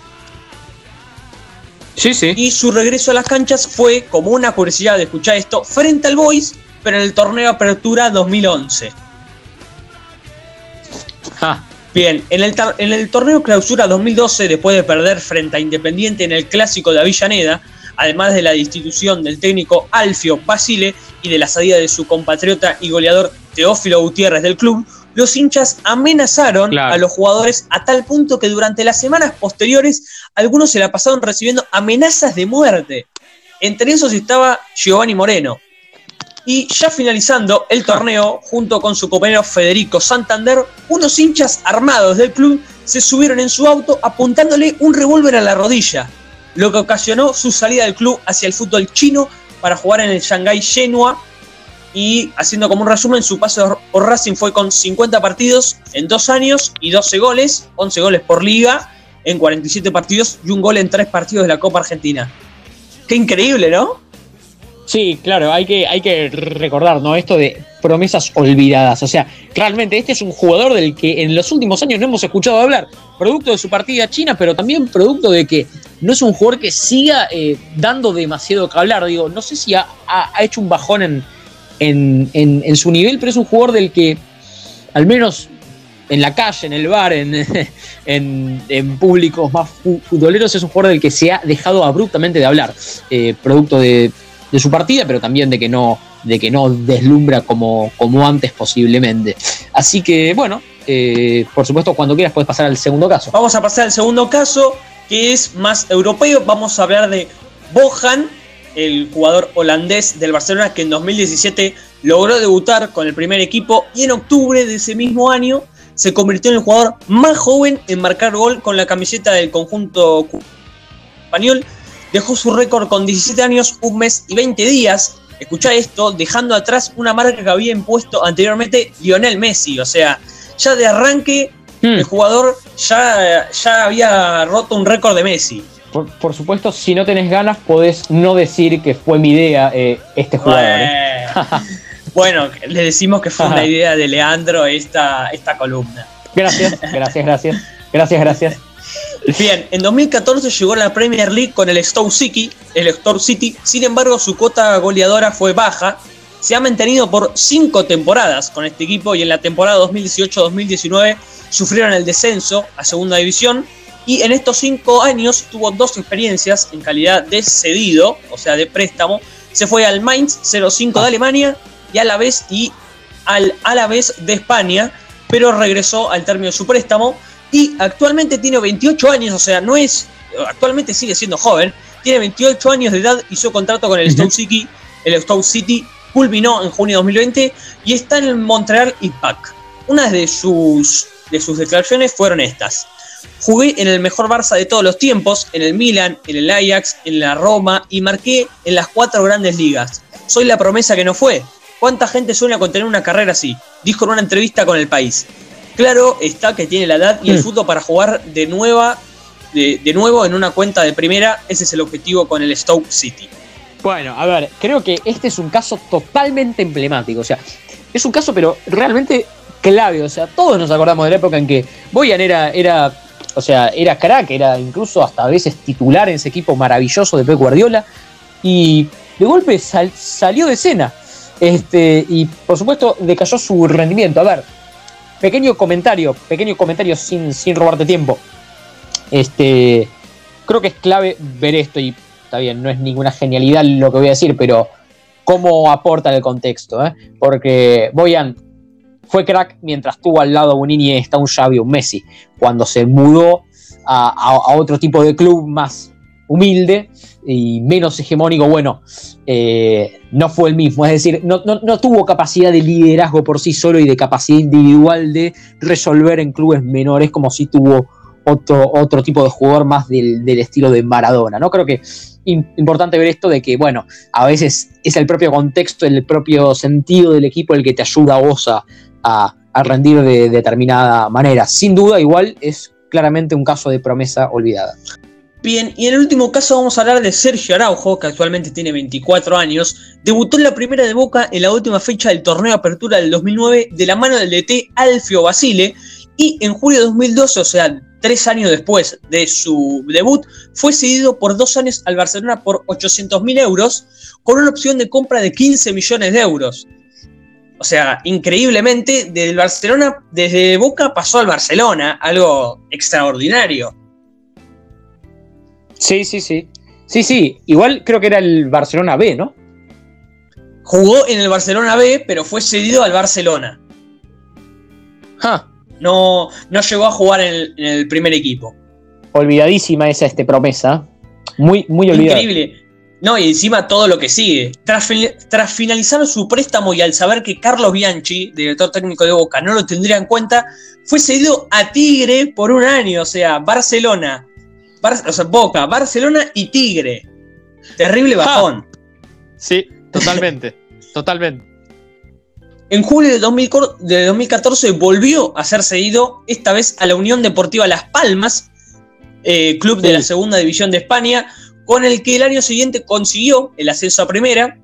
A: Sí, sí.
B: Y su regreso a las canchas fue, como una curiosidad de escuchar esto, frente al Boys, pero en el torneo Apertura 2011. Bien, en el, en el torneo Clausura 2012, después de perder frente a Independiente en el clásico de Avellaneda, además de la destitución del técnico Alfio Basile y de la salida de su compatriota y goleador Teófilo Gutiérrez del club, los hinchas amenazaron a los jugadores a tal punto que durante las semanas posteriores algunos se la pasaron recibiendo amenazas de muerte. Entre esos estaba Giovanni Moreno. Y ya finalizando el torneo, junto con su compañero Federico Santander, unos hinchas armados del club se subieron en su auto apuntándole un revólver a la rodilla, lo que ocasionó su salida del club hacia el fútbol chino para jugar en el Shanghai Shenhua y haciendo como un resumen, su paso por Racing fue con 50 partidos en dos años y 12 goles, 11 goles por liga en 47 partidos y un gol en tres partidos de la Copa Argentina. Qué increíble, ¿no?
A: Sí, claro, hay que, hay que recordar, ¿no? Esto de promesas olvidadas. O sea, realmente este es un jugador del que en los últimos años no hemos escuchado hablar. Producto de su partida china, pero también producto de que no es un jugador que siga eh, dando demasiado que hablar. Digo, no sé si ha hecho un bajón en, en, su nivel, pero es un jugador del que, al menos en la calle, en el bar, en, [laughs] en, públicos más futboleros, es un jugador del que se ha dejado abruptamente de hablar, eh, producto de, su partida, pero también de que no, de que no deslumbra como, como antes posiblemente. Así que, bueno, eh, por supuesto, cuando quieras puedes pasar al segundo caso.
B: Vamos a pasar al segundo caso, que es más europeo. Vamos a hablar de Bohan, el jugador holandés del Barcelona que en 2017 logró debutar con el primer equipo y en octubre de ese mismo año se convirtió en el jugador más joven en marcar gol con la camiseta del conjunto español. Dejó su récord con 17 años, un mes y 20 días. Escucha esto, dejando atrás una marca que había impuesto anteriormente Lionel Messi. O sea, ya de arranque hmm. el jugador ya, ya había roto un récord de Messi
A: por, supuesto, si no tenés ganas, podés no decir que fue mi idea eh, este jugador.
B: ¿eh? bueno, [laughs] le decimos que fue una idea de Leandro esta, esta columna.
A: Gracias, gracias, gracias. Gracias, gracias.
B: Bien, en 2014 llegó a la Premier League con el Stoke City, el Stoke City, sin embargo su cuota goleadora fue baja. Se ha mantenido por cinco temporadas con este equipo y en la temporada 2018-2019 sufrieron el descenso a segunda división y en estos cinco años tuvo dos experiencias en calidad de cedido, o sea, de préstamo. Se fue al Mainz 05 de Alemania y a la vez y al Alavés de España, pero regresó al término de su préstamo y actualmente tiene 28 años, o sea, no es actualmente sigue siendo joven, tiene 28 años de edad, hizo contrato con el Stoke City, el Stoke City culminó en junio de 2020 y está en el Montreal Impact. Una de sus, de sus declaraciones fueron estas. Jugué en el mejor Barça de todos los tiempos, en el Milan, en el Ajax, en la Roma y marqué en las cuatro grandes ligas. Soy la promesa que no fue. ¿Cuánta gente sueña con tener una carrera así? Dijo en una entrevista con El País. Claro está que tiene la edad y el hmm. fútbol para jugar de, nueva, de, de nuevo en una cuenta de primera. Ese es el objetivo con el Stoke City.
A: Bueno, a ver, creo que este es un caso totalmente emblemático. O sea, es un caso, pero realmente clave. O sea, todos nos acordamos de la época en que Boyan era, era o sea, era crack, era incluso hasta a veces titular en ese equipo maravilloso de Pep Guardiola. Y de golpe salió de escena. Este, y por supuesto decayó su rendimiento. A ver, pequeño comentario, pequeño comentario sin, sin robarte tiempo. Este, creo que es clave ver esto y está bien, no es ninguna genialidad lo que voy a decir, pero cómo aporta el contexto. ¿eh? Porque Boyan fue crack mientras tuvo al lado un Iniesta, un Xavi, un Messi. Cuando se mudó a, otro tipo de club más humilde y menos hegemónico, bueno, eh, no fue el mismo. Es decir, no, tuvo capacidad de liderazgo por sí solo y de capacidad individual de resolver en clubes menores como si tuvo otro, otro tipo de jugador más del, estilo de Maradona. ¿no? Creo que es importante ver esto de que, bueno, a veces es el propio contexto, el propio sentido del equipo el que te ayuda a vos a, a, rendir de determinada manera. Sin duda, igual es claramente un caso de promesa olvidada.
B: Bien, y en el último caso vamos a hablar de Sergio Araujo, que actualmente tiene 24 años. Debutó en la primera de Boca en la última fecha del torneo apertura del 2009 de la mano del DT Alfio Basile. Y en julio de 2012, o sea, tres años después de su debut, fue cedido por dos años al Barcelona por 800 mil euros, con una opción de compra de 15 millones de euros. O sea, increíblemente, desde el Barcelona, desde Boca pasó al Barcelona, algo extraordinario.
A: Sí, sí, sí. Sí, sí. Igual creo que era el Barcelona B, ¿no?
B: Jugó en el Barcelona B, pero fue cedido al Barcelona. No, no llegó a jugar en el, primer equipo.
A: Olvidadísima esa este, promesa. Muy, muy olvidada.
B: Increíble. No, y encima todo lo que sigue. Tras, tras, finalizar su préstamo y al saber que Carlos Bianchi, director técnico de Boca, no lo tendría en cuenta, fue cedido a Tigre por un año. O sea, Barcelona, o sea, Boca, Barcelona y Tigre. Terrible bajón.
A: Sí, totalmente, [laughs] totalmente.
B: En julio de, 2014 volvió a ser cedido, esta vez a la Unión Deportiva Las Palmas, eh, club de la segunda división de España, con el que el año siguiente consiguió el ascenso a primera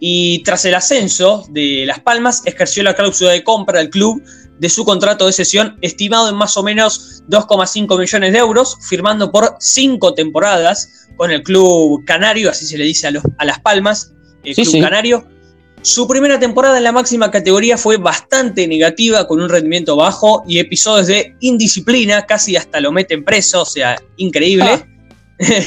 B: y tras el ascenso de Las Palmas ejerció la cláusula de compra del club de su contrato de sesión estimado en más o menos 2,5 millones de euros, firmando por cinco temporadas con el club canario, así se le dice a, Las Palmas, el club canario. Su primera temporada en la máxima categoría fue bastante negativa, con un rendimiento bajo y episodios de indisciplina, casi hasta lo meten preso, o sea, increíble. Ah. [laughs]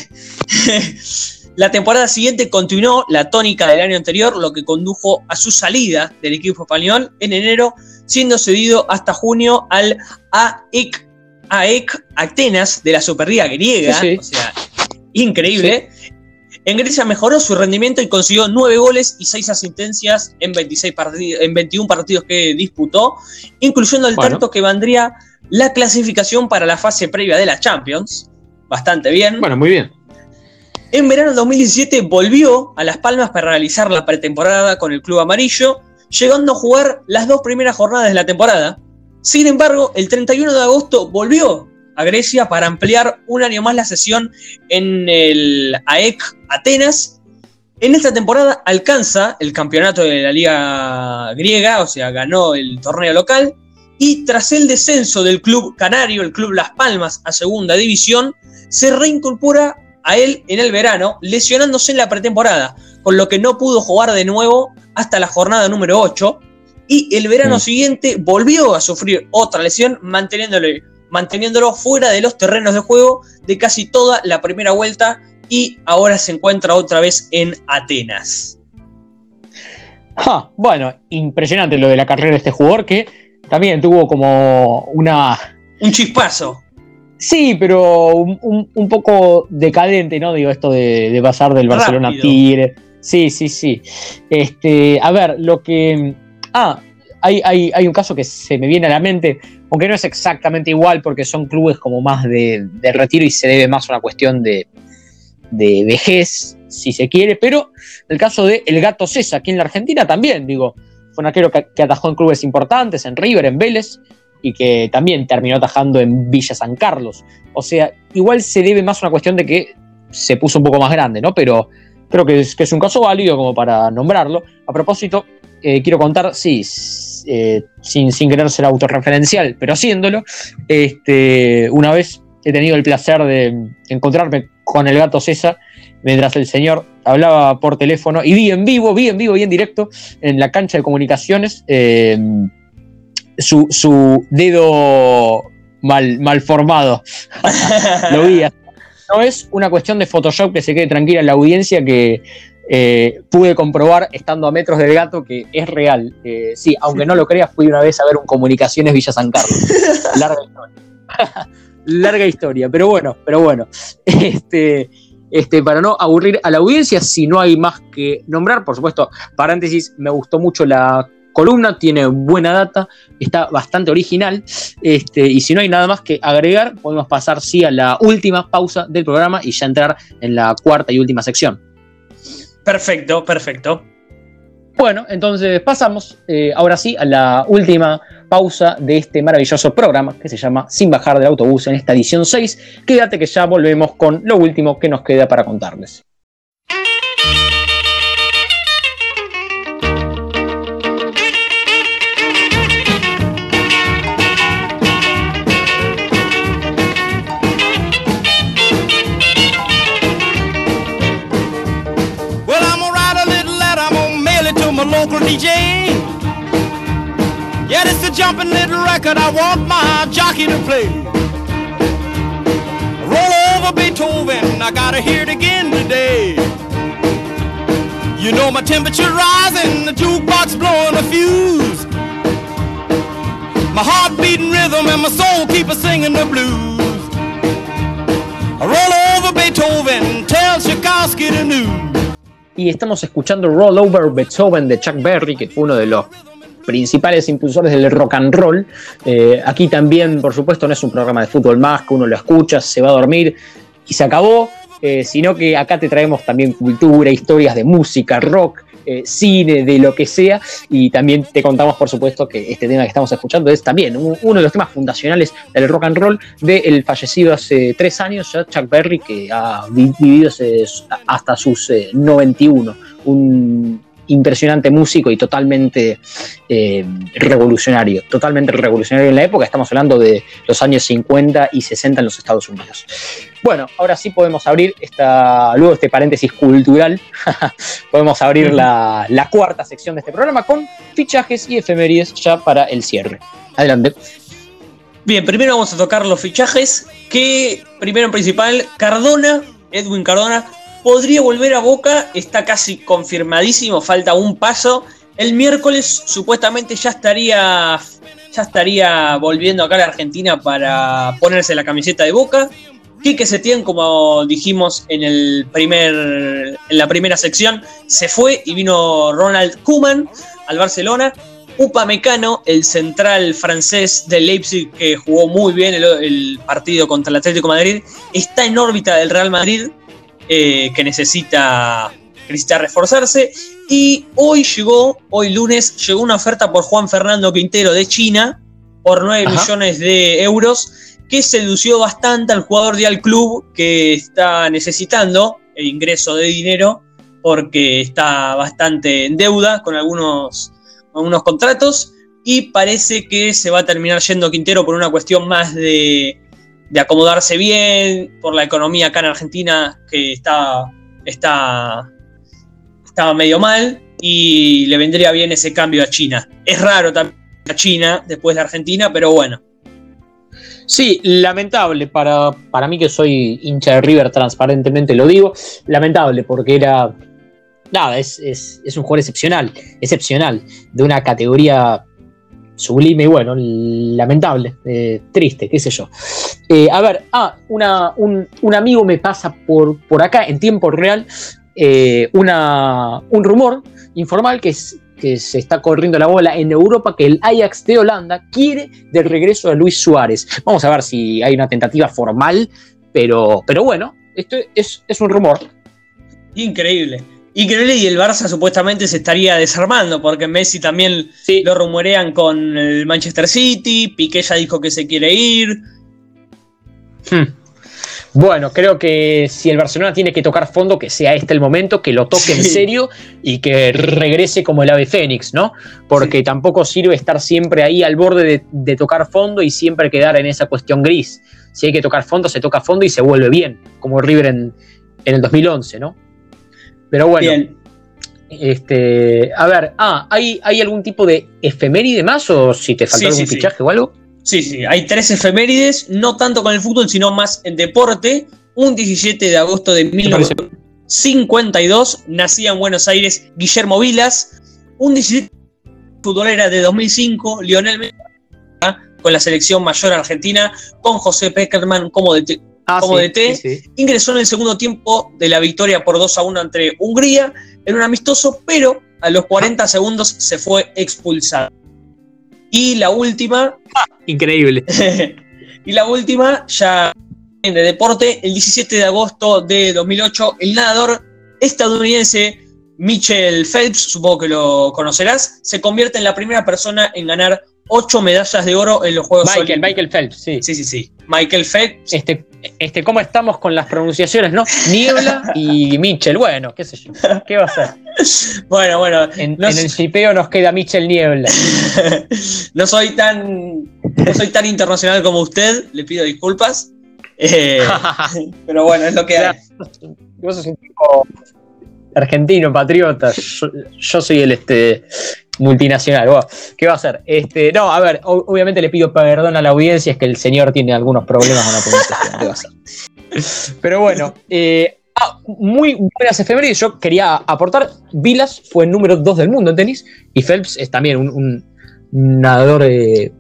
B: la temporada siguiente continuó la tónica del año anterior, lo que condujo a su salida del equipo español en enero siendo cedido hasta junio al AEK, AEK Atenas de la Superliga griega. O sea, increíble. En Grecia mejoró su rendimiento y consiguió 9 goles y 6 asistencias en, 26 en 21 partidos que disputó, incluyendo el tanto que vendría la clasificación para la fase previa de la Champions. Bastante bien.
A: Bueno, muy bien.
B: En verano del 2017 volvió a Las Palmas para realizar la pretemporada con el club amarillo llegando a jugar las dos primeras jornadas de la temporada. Sin embargo, el 31 de agosto volvió a Grecia para ampliar un año más la sesión en el AEK Atenas. En esta temporada alcanza el campeonato de la liga griega, o sea, ganó el torneo local, y tras el descenso del club canario, el club Las Palmas, a segunda división, se reincorpora a él en el verano, lesionándose en la pretemporada, con lo que no pudo jugar de nuevo hasta la jornada número 8 y el verano siguiente volvió a sufrir otra lesión manteniéndolo fuera de los terrenos de juego de casi toda la primera vuelta y ahora se encuentra otra vez en Atenas.
A: bueno, impresionante lo de la carrera de este jugador que también tuvo como una...
B: Un chispazo.
A: Sí, pero un, poco decadente, ¿no? Digo, esto de, pasar del Barcelona a Tigre. Sí, sí, sí. Este, a ver, lo que. Ah, hay, hay, un caso que se me viene a la mente, aunque no es exactamente igual porque son clubes como más de, retiro y se debe más a una cuestión de, de, vejez, si se quiere, pero el caso de El Gato César, aquí en la Argentina también, digo, fue un arquero que, que, atajó en clubes importantes, en River, en Vélez, y que también terminó atajando en Villa San Carlos. O sea, igual se debe más a una cuestión de que se puso un poco más grande, ¿no? Pero creo que es, que es un caso válido como para nombrarlo. A propósito, eh, quiero contar, sí, eh, sin, sin querer ser autorreferencial, pero haciéndolo, este, una vez he tenido el placer de encontrarme con el gato César mientras el señor hablaba por teléfono y vi en vivo, vi en vivo y en directo en la cancha de comunicaciones eh, su, su, dedo mal, mal formado. [laughs] Lo vi no es una cuestión de Photoshop que se quede tranquila la audiencia que eh, pude comprobar estando a metros del gato que es real. Eh, sí, aunque no lo creas, fui una vez a ver un Comunicaciones Villa San Carlos. [laughs] Larga historia. [laughs] Larga historia, pero bueno, pero bueno. Este, este, para no aburrir a la audiencia, si no hay más que nombrar, por supuesto, paréntesis, me gustó mucho la columna, tiene buena data, está bastante original. Este, y si no hay nada más que agregar, podemos pasar sí a la última pausa del programa y ya entrar en la cuarta y última sección.
B: Perfecto, perfecto.
A: Bueno, entonces pasamos eh, ahora sí a la última pausa de este maravilloso programa que se llama Sin bajar del autobús en esta edición 6. Quédate que ya volvemos con lo último que nos queda para contarles.
C: Yeah, it's a jumping little record I want my jockey to play. Roll over Beethoven, I gotta hear it again today. You know my temperature rising, the jukebox blowing a fuse. My heart beating rhythm and my soul keep a singing the blues. Roll over Beethoven, tell Tchaikovsky the news.
A: y estamos escuchando Roll Over Beethoven de Chuck Berry, que fue uno de los principales impulsores del rock and roll. Eh, aquí también, por supuesto, no es un programa de fútbol más, que uno lo escucha, se va a dormir y se acabó, eh, sino que acá te traemos también cultura, historias de música, rock, eh, cine, de lo que sea. Y también te contamos, por supuesto, que este tema que estamos escuchando es también uno de los temas fundacionales del rock and roll del fallecido hace tres años, Chuck Berry, que ha vivido hasta sus 91. Eh, Un impresionante músico y totalmente eh, revolucionario, totalmente revolucionario en la época, estamos hablando de los años 50 y 60 en los Estados Unidos. Bueno, ahora sí podemos abrir esta, luego este paréntesis cultural, [laughs] podemos abrir la, la cuarta sección de este programa con fichajes y efemérides ya para el cierre. Adelante.
B: Bien, primero vamos a tocar los fichajes, que primero en principal, Cardona, Edwin Cardona, podría volver a Boca, está casi confirmadísimo, falta un paso. El miércoles supuestamente ya estaría, ya estaría volviendo acá a la Argentina para ponerse la camiseta de Boca. Quique Setién, como dijimos en, el primer, en la primera sección, se fue y vino Ronald Koeman al Barcelona. Upa Mecano, el central francés de Leipzig que jugó muy bien el, partido contra el Atlético Madrid, está en órbita del Real Madrid eh, que necesita, necesita reforzarse. Y hoy llegó, hoy lunes, llegó una oferta por Juan Fernando Quintero de China por 9 millones de euros, que sedució bastante al jugador de al club que está necesitando el ingreso de dinero porque está bastante en deuda con algunos, algunos contratos y parece que se va a terminar yendo Quintero por una cuestión más de, de acomodarse bien por la economía acá en Argentina que está, está, medio mal y le vendría bien ese cambio a China. Es raro también a China después de Argentina, pero bueno.
A: Sí, lamentable para, para mí que soy hincha de River, transparentemente lo digo, lamentable porque era, nada, es, es, es un jugador excepcional, excepcional, de una categoría sublime y bueno, lamentable, eh, triste, qué sé yo. Eh, a ver, ah, una, un, amigo me pasa por, por acá en tiempo real eh, una, un rumor informal que, es, que se está corriendo la bola en Europa que el Ajax de Holanda quiere de regreso a Luis Suárez. Vamos a ver si hay una tentativa formal, pero, pero bueno, esto es, es un rumor.
B: Increíble. Increíble, y el Barça supuestamente se estaría desarmando, porque Messi también lo rumorean con el Manchester City, Piqué ya dijo que se quiere ir.
A: Hmm. Bueno, creo que si el Barcelona tiene que tocar fondo, que sea este el momento, que lo toque en serio y que regrese como el ave Fénix, ¿no? Porque tampoco sirve estar siempre ahí al borde de, tocar fondo y siempre quedar en esa cuestión gris. Si hay que tocar fondo, se toca fondo y se vuelve bien, como River en, en el 2011, ¿no? Pero bueno. Este, a ver, ah, ¿hay, ¿hay algún tipo de efeméride más o si te faltó algún fichaje o algo?
B: Sí, sí, hay tres efemérides, no tanto con el fútbol, sino más en deporte. Un 17 de agosto de 1952 nacía en Buenos Aires Guillermo Vilas. Un 17 futbolera de 2005, Lionel Messi con la selección mayor argentina, con José Peckerman como, de, Ah, como DT. Ingresó en el segundo tiempo de la victoria por 2 a 1 entre Hungría en un amistoso, pero a los 40 segundos se fue expulsado. Y la última.
A: increíble. [laughs]
B: y la última, ya de deporte, el 17 de agosto de 2008, el nadador estadounidense Mitchell Phelps, supongo que lo conocerás, se convierte en la primera persona en ganar ocho medallas de oro en los Juegos
A: Michael,
B: Olímpicos.
A: Michael Phelps, sí.
B: Sí, sí, sí. Michael Phelps.
A: Este, este, ¿cómo estamos con las pronunciaciones, no? Niebla [laughs] y Mitchell. Bueno, qué sé yo. ¿Qué va a ser? [laughs]
B: Bueno, bueno.
A: En,
B: no,
A: en el shipeo nos queda Mitchell Niebla. [laughs]
B: no soy tan. No soy tan internacional como usted, le pido disculpas. Eh, pero bueno, es lo que hay.
A: Vos sos un tipo argentino, patriota. Yo, yo soy el este multinacional. ¿Qué va a hacer? Este, no, a ver, obviamente le pido perdón a la audiencia, es que el señor tiene algunos problemas con la. ¿Qué va a hacer? Pero bueno, eh, ah, muy buenas efemérides. Yo quería aportar. Vilas fue el número 2 del mundo en tenis y Phelps es también un, un nadador eh,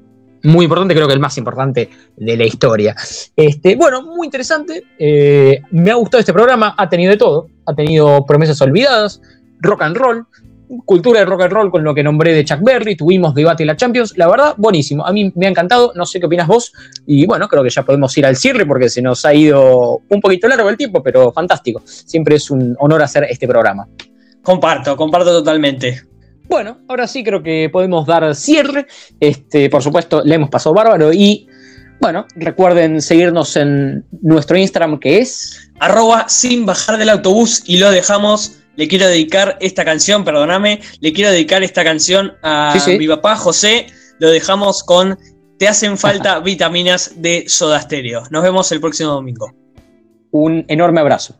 A: muy importante, creo que el más importante de la historia. Este, bueno, muy interesante. eh, me ha gustado este programa. Ha tenido de todo. Ha tenido promesas olvidadas, rock and roll, cultura de rock and roll con lo que nombré de Chuck Berry. Tuvimos debate en la Champions. La verdad, buenísimo. A mí me ha encantado. No sé qué opinas vos. Y bueno, creo que ya podemos ir al cierre porque se nos ha ido un poquito largo el tiempo, pero fantástico. Siempre es un honor hacer este programa.
B: Comparto, comparto totalmente.
A: Bueno, ahora sí creo que podemos dar cierre. Este, por supuesto, le hemos pasado bárbaro y bueno, recuerden seguirnos en nuestro Instagram que es
B: Arroba sin bajar del autobús y lo dejamos. Le quiero dedicar esta canción, perdóname, le quiero dedicar esta canción a
A: Sí, sí.
B: mi papá José. Lo dejamos con Te hacen falta vitaminas de Soda Stereo. Nos vemos el próximo domingo.
A: un enorme abrazo.